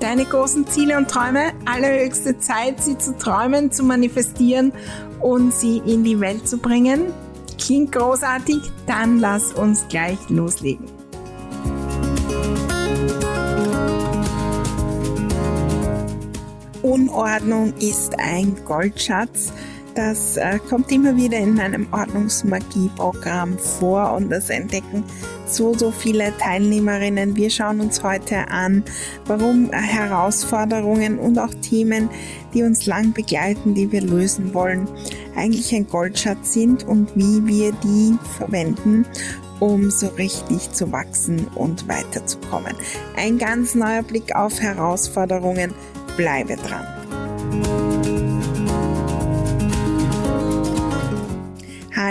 deine großen Ziele und Träume. Allerhöchste Zeit, sie zu träumen, zu manifestieren und sie in die Welt zu bringen. Klingt großartig? Dann lass uns gleich loslegen. Unordnung ist ein Goldschatz. Das äh, kommt immer wieder in meinem Ordnungsmagie-Programm vor und das entdecken so, so viele Teilnehmerinnen. Wir schauen uns heute an, warum Herausforderungen und auch Themen, die uns lang begleiten, die wir lösen wollen, eigentlich ein Goldschatz sind und wie wir die verwenden, um so richtig zu wachsen und weiterzukommen. Ein ganz neuer Blick auf Herausforderungen. Bleibe dran.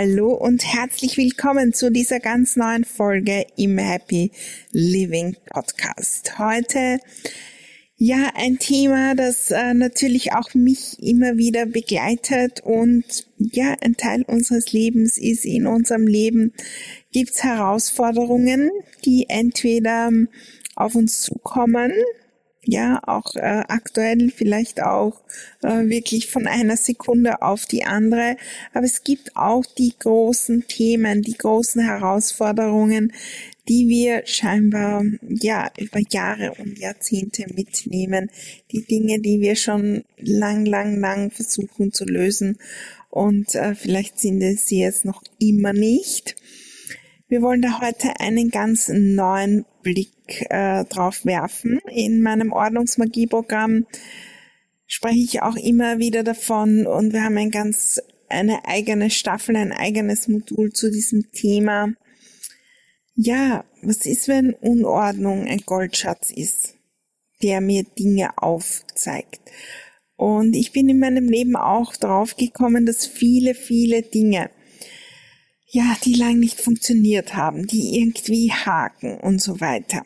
Hallo und herzlich willkommen zu dieser ganz neuen Folge im Happy Living Podcast. Heute ja ein Thema, das äh, natürlich auch mich immer wieder begleitet und ja ein Teil unseres Lebens ist. In unserem Leben gibt's Herausforderungen, die entweder auf uns zukommen, ja, auch äh, aktuell vielleicht auch äh, wirklich von einer Sekunde auf die andere. Aber es gibt auch die großen Themen, die großen Herausforderungen, die wir scheinbar ja über Jahre und Jahrzehnte mitnehmen. Die Dinge, die wir schon lang, lang, lang versuchen zu lösen. Und äh, vielleicht sind es sie jetzt noch immer nicht. Wir wollen da heute einen ganz neuen Blick äh, drauf werfen. In meinem Ordnungsmagie-Programm spreche ich auch immer wieder davon und wir haben ein ganz eine eigene Staffel, ein eigenes Modul zu diesem Thema. Ja, was ist, wenn Unordnung ein Goldschatz ist, der mir Dinge aufzeigt? Und ich bin in meinem Leben auch drauf gekommen, dass viele, viele Dinge, ja, die lang nicht funktioniert haben, die irgendwie haken und so weiter.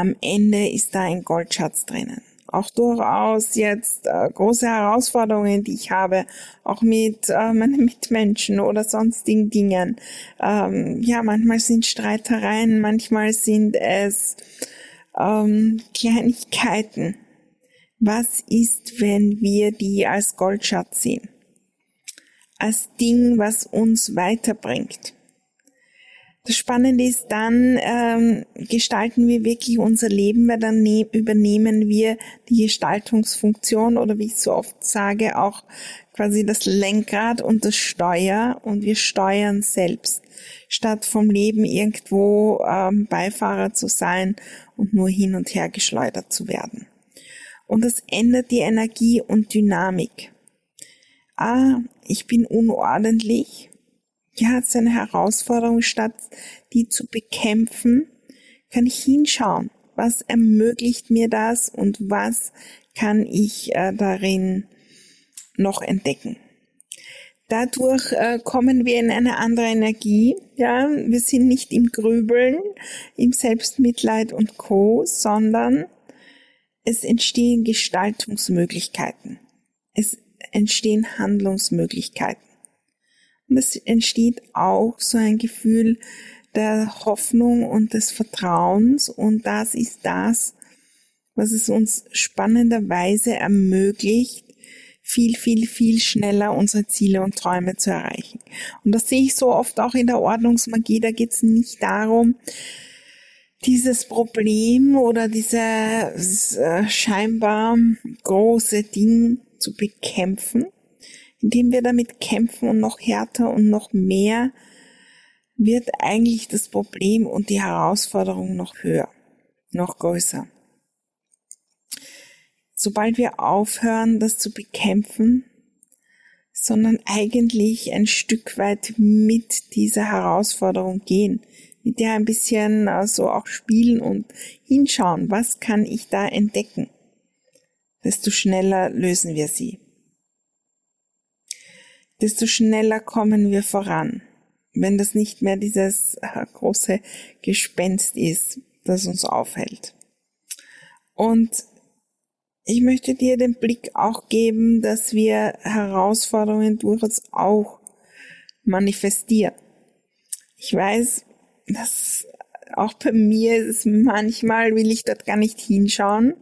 Am Ende ist da ein Goldschatz drinnen. Auch durchaus jetzt äh, große Herausforderungen, die ich habe, auch mit äh, meinen Mitmenschen oder sonstigen Dingen. Ähm, ja, manchmal sind Streitereien, manchmal sind es ähm, Kleinigkeiten. Was ist, wenn wir die als Goldschatz sehen? als Ding, was uns weiterbringt. Das Spannende ist dann, ähm, gestalten wir wirklich unser Leben, weil dann ne übernehmen wir die Gestaltungsfunktion oder wie ich so oft sage, auch quasi das Lenkrad und das Steuer und wir steuern selbst, statt vom Leben irgendwo ähm, Beifahrer zu sein und nur hin und her geschleudert zu werden. Und das ändert die Energie und Dynamik ah, ich bin unordentlich. Ja, es ist eine Herausforderung, statt die zu bekämpfen, kann ich hinschauen. Was ermöglicht mir das und was kann ich äh, darin noch entdecken? Dadurch äh, kommen wir in eine andere Energie. Ja, wir sind nicht im Grübeln, im Selbstmitleid und Co., sondern es entstehen Gestaltungsmöglichkeiten. Es entstehen Handlungsmöglichkeiten. Und es entsteht auch so ein Gefühl der Hoffnung und des Vertrauens und das ist das, was es uns spannenderweise ermöglicht, viel, viel, viel schneller unsere Ziele und Träume zu erreichen. Und das sehe ich so oft auch in der Ordnungsmagie. Da geht es nicht darum, dieses Problem oder dieses äh, scheinbar große Ding zu bekämpfen, indem wir damit kämpfen und noch härter und noch mehr, wird eigentlich das Problem und die Herausforderung noch höher, noch größer. Sobald wir aufhören, das zu bekämpfen, sondern eigentlich ein Stück weit mit dieser Herausforderung gehen, mit der ein bisschen so also auch spielen und hinschauen, was kann ich da entdecken, desto schneller lösen wir sie. Desto schneller kommen wir voran, wenn das nicht mehr dieses äh, große Gespenst ist, das uns aufhält. Und ich möchte dir den Blick auch geben, dass wir Herausforderungen durchaus auch manifestieren. Ich weiß, dass auch bei mir ist es manchmal, will ich dort gar nicht hinschauen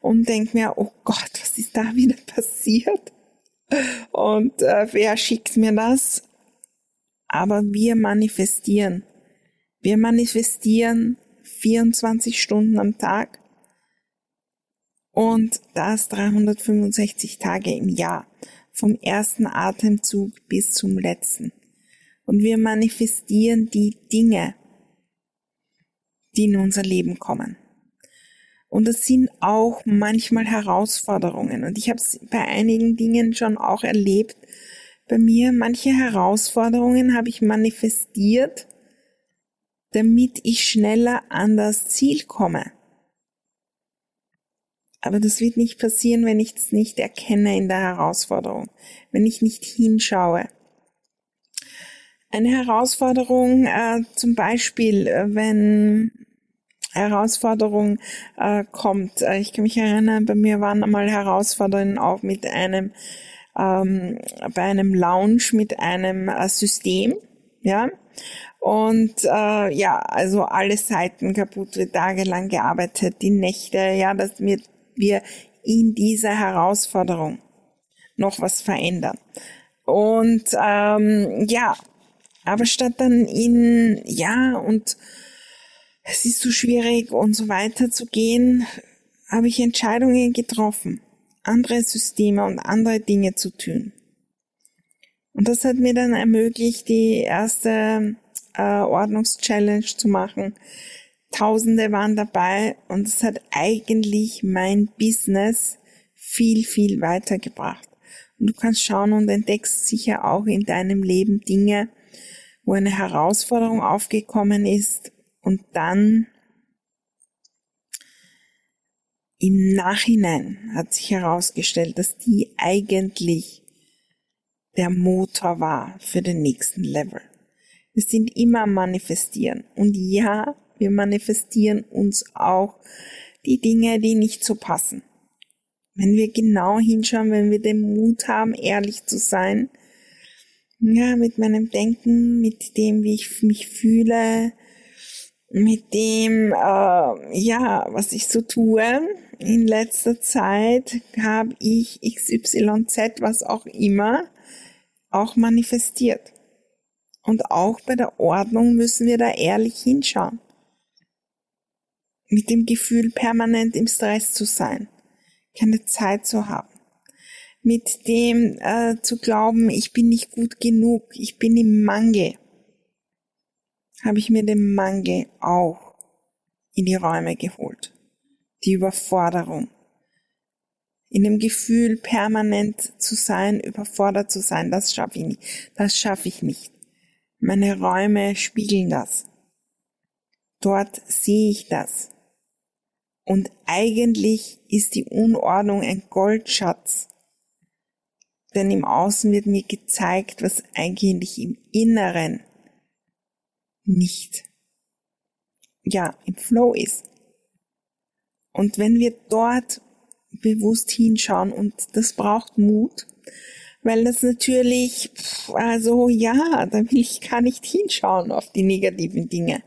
und denke mir, oh Gott, was ist da wieder passiert? Und äh, wer schickt mir das? Aber wir manifestieren. Wir manifestieren 24 Stunden am Tag und das 365 Tage im Jahr, vom ersten Atemzug bis zum letzten. Und wir manifestieren die Dinge, die in unser Leben kommen. Und es sind auch manchmal Herausforderungen. Und ich habe es bei einigen Dingen schon auch erlebt. Bei mir, manche Herausforderungen habe ich manifestiert, damit ich schneller an das Ziel komme. Aber das wird nicht passieren, wenn ich es nicht erkenne in der Herausforderung, wenn ich nicht hinschaue. Eine Herausforderung äh, zum Beispiel, äh, wenn Herausforderung äh, kommt. Äh, ich kann mich erinnern, bei mir waren einmal Herausforderungen auch mit einem ähm, bei einem Lounge mit einem äh, System, ja. Und äh, ja, also alle Seiten kaputt, wird tagelang gearbeitet, die Nächte, ja, dass wir wir in dieser Herausforderung noch was verändern. Und ähm, ja, aber statt dann in ja und es ist so schwierig und so weiter zu gehen, habe ich Entscheidungen getroffen, andere Systeme und andere Dinge zu tun. Und das hat mir dann ermöglicht, die erste äh, Ordnungschallenge zu machen, Tausende waren dabei und es hat eigentlich mein Business viel, viel weitergebracht. Und du kannst schauen und entdeckst sicher auch in deinem Leben Dinge, wo eine Herausforderung aufgekommen ist und dann im Nachhinein hat sich herausgestellt, dass die eigentlich der Motor war für den nächsten Level. Wir sind immer am Manifestieren. Und ja, wir manifestieren uns auch die Dinge, die nicht so passen. Wenn wir genau hinschauen, wenn wir den Mut haben, ehrlich zu sein, ja, mit meinem Denken, mit dem, wie ich mich fühle, mit dem, äh, ja, was ich so tue. In letzter Zeit habe ich XYZ, was auch immer, auch manifestiert. Und auch bei der Ordnung müssen wir da ehrlich hinschauen mit dem Gefühl, permanent im Stress zu sein, keine Zeit zu haben, mit dem äh, zu glauben, ich bin nicht gut genug, ich bin im Mangel, habe ich mir den Mangel auch in die Räume geholt, die Überforderung, in dem Gefühl, permanent zu sein, überfordert zu sein, das schaffe ich nicht, das schaffe ich nicht. Meine Räume spiegeln das. Dort sehe ich das. Und eigentlich ist die Unordnung ein Goldschatz. Denn im Außen wird mir gezeigt, was eigentlich im Inneren nicht, ja, im Flow ist. Und wenn wir dort bewusst hinschauen, und das braucht Mut, weil das natürlich, also ja, da will ich gar nicht hinschauen auf die negativen Dinge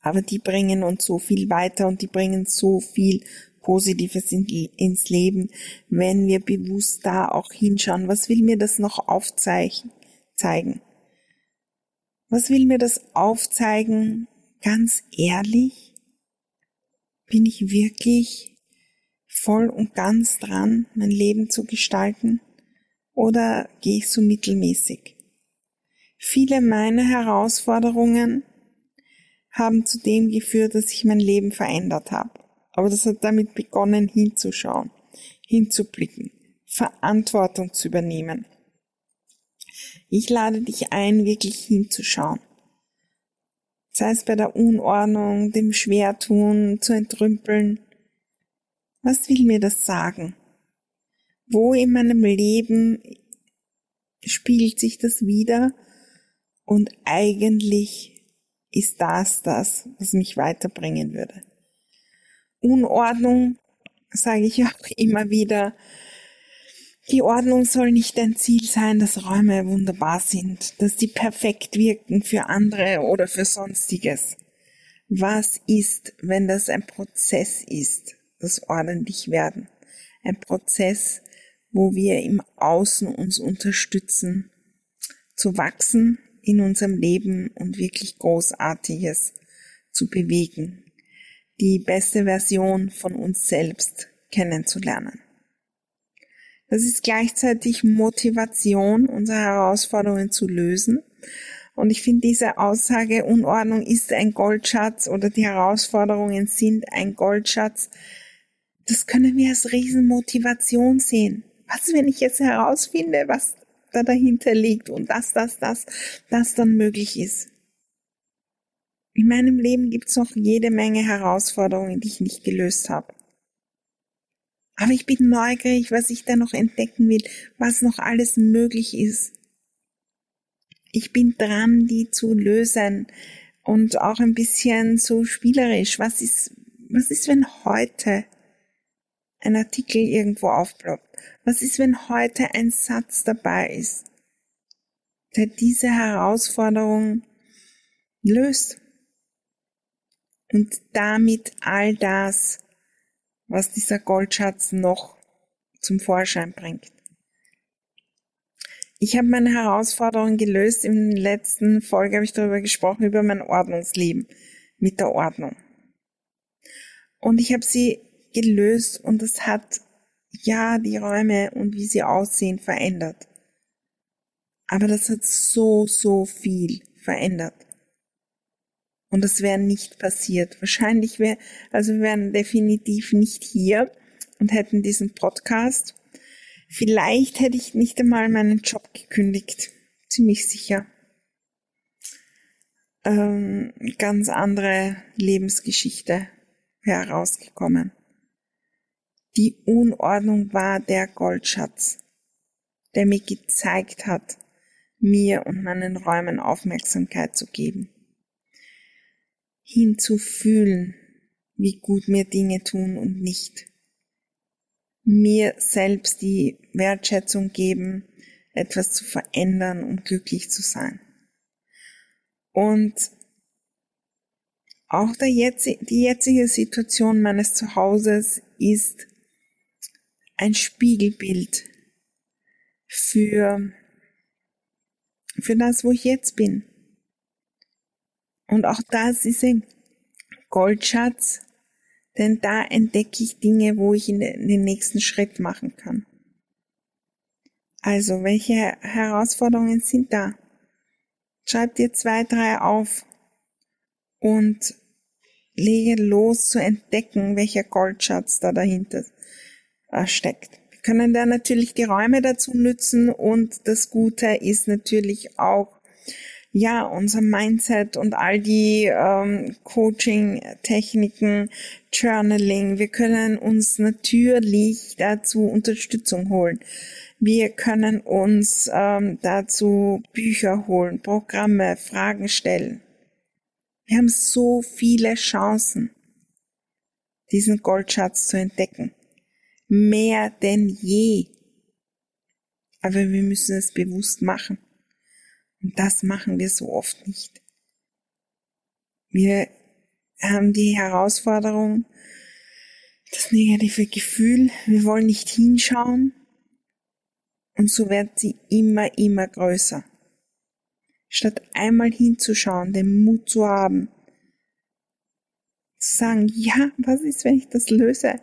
aber die bringen uns so viel weiter und die bringen so viel Positives in, ins Leben, wenn wir bewusst da auch hinschauen. Was will mir das noch aufzeigen? Zeigen? Was will mir das aufzeigen, ganz ehrlich, bin ich wirklich voll und ganz dran, mein Leben zu gestalten? Oder gehe ich so mittelmäßig? Viele meiner Herausforderungen haben zu dem geführt, dass ich mein Leben verändert habe. Aber das hat damit begonnen, hinzuschauen, hinzublicken, Verantwortung zu übernehmen. Ich lade dich ein, wirklich hinzuschauen. Sei es bei der Unordnung, dem Schwertun, zu entrümpeln. Was will mir das sagen? Wo in meinem Leben spiegelt sich das wieder? Und eigentlich ist das das, was mich weiterbringen würde. Unordnung, sage ich auch immer wieder, die Ordnung soll nicht ein Ziel sein, dass Räume wunderbar sind, dass die perfekt wirken für andere oder für sonstiges. Was ist, wenn das ein Prozess ist, das ordentlich werden? Ein Prozess, wo wir im Außen uns unterstützen, zu wachsen in unserem Leben und wirklich Großartiges zu bewegen, die beste Version von uns selbst kennenzulernen. Das ist gleichzeitig Motivation, unsere Herausforderungen zu lösen. Und ich finde diese Aussage, Unordnung ist ein Goldschatz oder die Herausforderungen sind ein Goldschatz, das können wir als Riesenmotivation sehen. Was, wenn ich jetzt herausfinde, was da dahinter liegt und dass das, das, das dann möglich ist? In meinem Leben gibt es noch jede Menge Herausforderungen, die ich nicht gelöst habe. Aber ich bin neugierig, was ich da noch entdecken will, was noch alles möglich ist. Ich bin dran, die zu lösen und auch ein bisschen so spielerisch. Was ist, was ist, wenn heute ein Artikel irgendwo aufploppt? Was ist, wenn heute ein Satz dabei ist, der diese Herausforderung löst und damit all das was dieser Goldschatz noch zum Vorschein bringt. Ich habe meine Herausforderung gelöst. In der letzten Folge habe ich darüber gesprochen, über mein Ordnungsleben mit der Ordnung. Und ich habe sie gelöst und es hat ja die Räume und wie sie aussehen verändert. Aber das hat so, so viel verändert. Und das wäre nicht passiert. Wahrscheinlich wäre, also wir wären definitiv nicht hier und hätten diesen Podcast. Vielleicht hätte ich nicht einmal meinen Job gekündigt. Ziemlich sicher. Ähm, ganz andere Lebensgeschichte herausgekommen. Die Unordnung war der Goldschatz, der mir gezeigt hat, mir und meinen Räumen Aufmerksamkeit zu geben hinzufühlen, wie gut mir Dinge tun und nicht. Mir selbst die Wertschätzung geben, etwas zu verändern, um glücklich zu sein. Und auch der jetzt, die jetzige Situation meines Zuhauses ist ein Spiegelbild für, für das, wo ich jetzt bin. Und auch das ist ein Goldschatz, denn da entdecke ich Dinge, wo ich in den nächsten Schritt machen kann. Also, welche Herausforderungen sind da? Schreib dir zwei, drei auf und lege los zu entdecken, welcher Goldschatz da dahinter äh, steckt. Wir können da natürlich die Räume dazu nützen und das Gute ist natürlich auch, ja, unser Mindset und all die ähm, Coaching-Techniken, Journaling. Wir können uns natürlich dazu Unterstützung holen. Wir können uns ähm, dazu Bücher holen, Programme, Fragen stellen. Wir haben so viele Chancen, diesen Goldschatz zu entdecken. Mehr denn je. Aber wir müssen es bewusst machen. Und das machen wir so oft nicht. Wir haben die Herausforderung, das negative Gefühl, wir wollen nicht hinschauen und so wird sie immer, immer größer. Statt einmal hinzuschauen, den Mut zu haben, Zu sagen, ja, was ist, wenn ich das löse?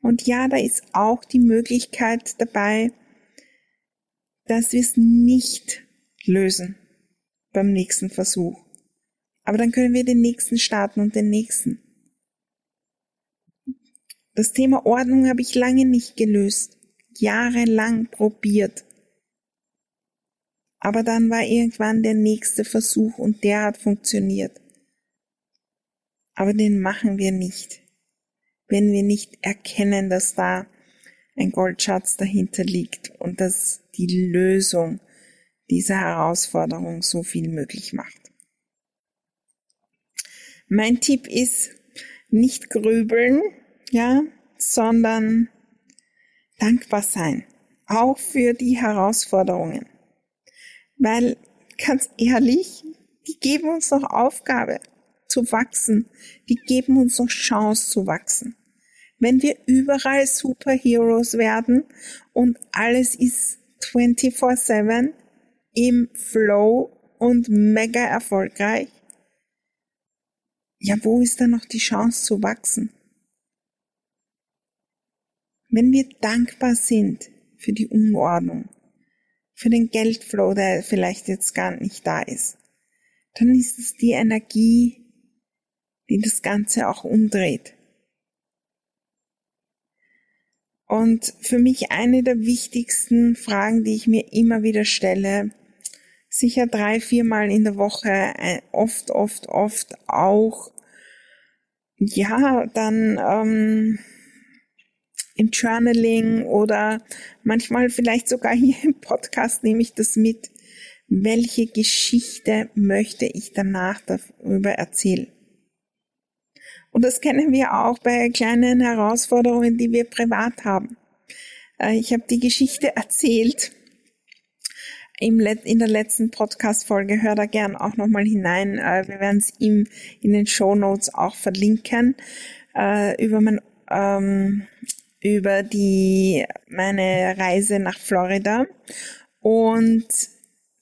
Und ja, da ist auch die Möglichkeit dabei, dass wir es nicht lösen beim nächsten Versuch. Aber dann können wir den nächsten starten und den nächsten. Das Thema Ordnung habe ich lange nicht gelöst, jahrelang probiert. Aber dann war irgendwann der nächste Versuch und der hat funktioniert. Aber den machen wir nicht, wenn wir nicht erkennen, dass da ein Goldschatz dahinter liegt und dass die Lösung dieser Herausforderung so viel möglich macht. Mein Tipp ist, nicht grübeln, ja, sondern dankbar sein, auch für die Herausforderungen. Weil, ganz ehrlich, die geben uns noch Aufgabe zu wachsen, die geben uns noch Chance zu wachsen. Wenn wir überall Superheroes werden und alles ist 24-7 im Flow und mega erfolgreich, ja, wo ist da noch die Chance zu wachsen? Wenn wir dankbar sind für die Unordnung, für den Geldflow, der vielleicht jetzt gar nicht da ist, dann ist es die Energie, die das Ganze auch umdreht. Und für mich eine der wichtigsten Fragen, die ich mir immer wieder stelle, sicher drei, viermal in der Woche, äh, oft, oft, oft auch, ja, dann ähm, im Journaling oder manchmal vielleicht sogar hier im Podcast nehme ich das mit. Welche Geschichte möchte ich danach darüber erzählen? Und das kennen wir auch bei kleinen Herausforderungen, die wir privat haben. Äh, ich habe die Geschichte erzählt in der letzten Podcast-Folge. Hör da gern auch nochmal hinein. Äh, wir werden es ihm in den Show Notes auch verlinken äh, über mein ähm, über die, meine Reise nach Florida. Und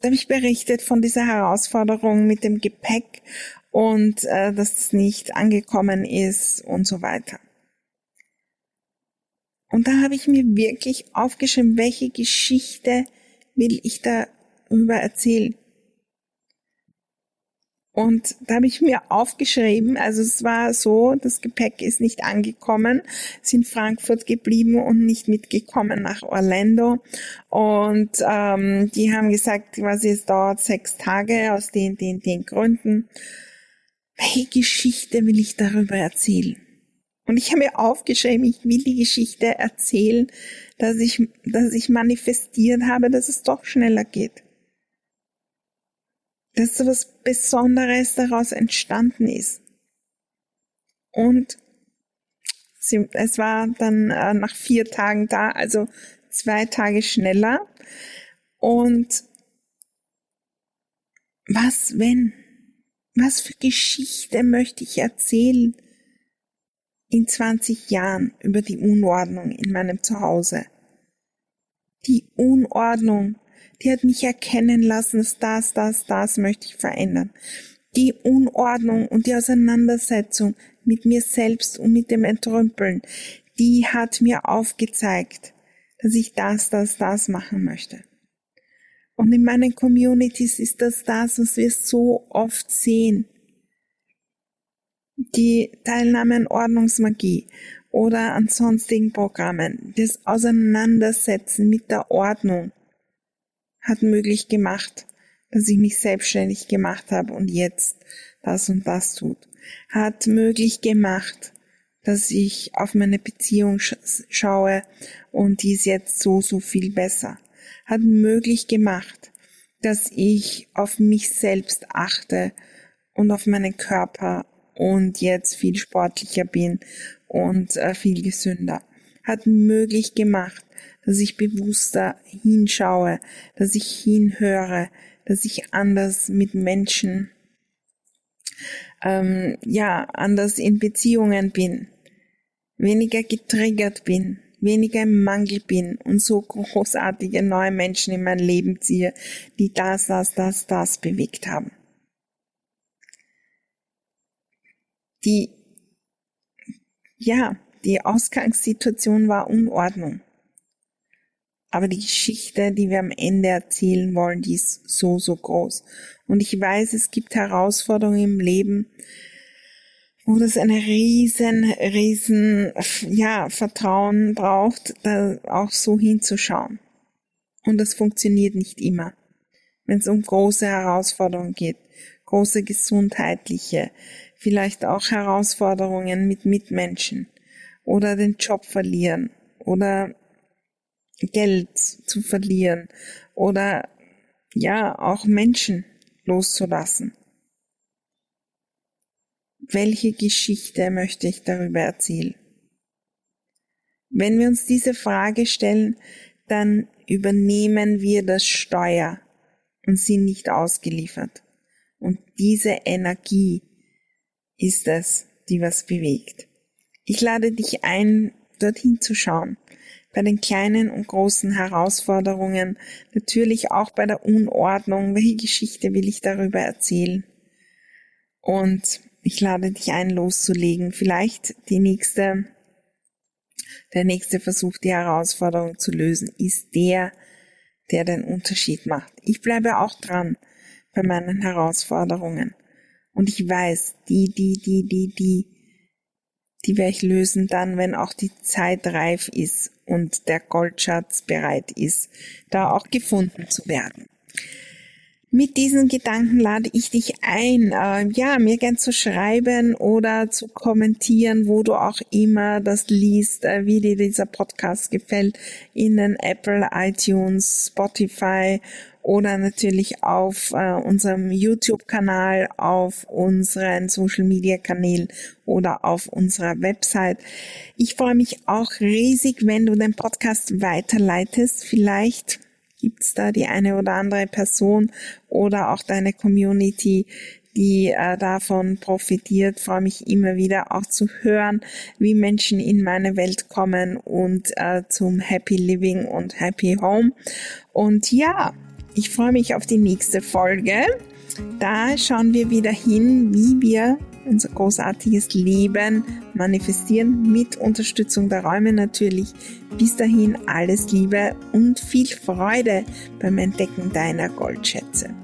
da habe ich berichtet von dieser Herausforderung mit dem Gepäck und äh, dass es nicht angekommen ist und so weiter. Und da habe ich mir wirklich aufgeschrieben, welche Geschichte will ich darüber erzählen. Und da habe ich mir aufgeschrieben, also es war so, das Gepäck ist nicht angekommen, ist in Frankfurt geblieben und nicht mitgekommen nach Orlando. Und ähm, die haben gesagt, quasi es dauert sechs Tage aus den, den, den Gründen. Welche Geschichte will ich darüber erzählen? Und ich habe mir aufgeschrieben, ich will die Geschichte erzählen, dass ich, dass ich manifestiert habe, dass es doch schneller geht dass so was Besonderes daraus entstanden ist. Und sie, es war dann äh, nach vier Tagen da, also zwei Tage schneller. Und was wenn? Was für Geschichte möchte ich erzählen in 20 Jahren über die Unordnung in meinem Zuhause? Die Unordnung, die hat mich erkennen lassen, dass das, das, das möchte ich verändern. Die Unordnung und die Auseinandersetzung mit mir selbst und mit dem Entrümpeln, die hat mir aufgezeigt, dass ich das, das, das machen möchte. Und in meinen Communities ist das das, was wir so oft sehen. Die Teilnahme an Ordnungsmagie oder an sonstigen Programmen, das Auseinandersetzen mit der Ordnung, hat möglich gemacht, dass ich mich selbstständig gemacht habe und jetzt das und das tut. Hat möglich gemacht, dass ich auf meine Beziehung schaue und die ist jetzt so, so viel besser. Hat möglich gemacht, dass ich auf mich selbst achte und auf meinen Körper und jetzt viel sportlicher bin und äh, viel gesünder. Hat möglich gemacht, dass ich bewusster hinschaue, dass ich hinhöre, dass ich anders mit Menschen, ähm, ja, anders in Beziehungen bin, weniger getriggert bin, weniger im Mangel bin und so großartige neue Menschen in mein Leben ziehe, die das, das, das, das bewegt haben. Die ja, die Ausgangssituation war Unordnung. Aber die Geschichte, die wir am Ende erzählen wollen, die ist so, so groß. Und ich weiß, es gibt Herausforderungen im Leben, wo das eine riesen, riesen, ja, Vertrauen braucht, da auch so hinzuschauen. Und das funktioniert nicht immer. Wenn es um große Herausforderungen geht, große gesundheitliche, vielleicht auch Herausforderungen mit Mitmenschen oder den Job verlieren oder Geld zu verlieren oder ja, auch Menschen loszulassen. Welche Geschichte möchte ich darüber erzählen? Wenn wir uns diese Frage stellen, dann übernehmen wir das Steuer und sind nicht ausgeliefert. Diese Energie ist es, die was bewegt. Ich lade dich ein, dorthin zu schauen. Bei den kleinen und großen Herausforderungen, natürlich auch bei der Unordnung. Welche Geschichte will ich darüber erzählen? Und ich lade dich ein, loszulegen. Vielleicht die nächste, der nächste Versuch, die Herausforderung zu lösen, ist der, der den Unterschied macht. Ich bleibe auch dran bei meinen Herausforderungen. Und ich weiß, die, die, die, die, die, die werde ich lösen dann, wenn auch die Zeit reif ist und der Goldschatz bereit ist, da auch gefunden zu werden. Mit diesen Gedanken lade ich dich ein, äh, ja, mir gern zu schreiben oder zu kommentieren, wo du auch immer das liest, äh, wie dir dieser Podcast gefällt, in den Apple, iTunes, Spotify oder natürlich auf äh, unserem YouTube-Kanal, auf unseren Social-Media-Kanälen oder auf unserer Website. Ich freue mich auch riesig, wenn du den Podcast weiterleitest. Vielleicht Gibt's da die eine oder andere Person oder auch deine Community, die äh, davon profitiert. Freue mich immer wieder auch zu hören, wie Menschen in meine Welt kommen und äh, zum Happy Living und Happy Home. Und ja, ich freue mich auf die nächste Folge. Da schauen wir wieder hin, wie wir unser großartiges Leben manifestieren mit Unterstützung der Räume natürlich. Bis dahin alles Liebe und viel Freude beim Entdecken deiner Goldschätze.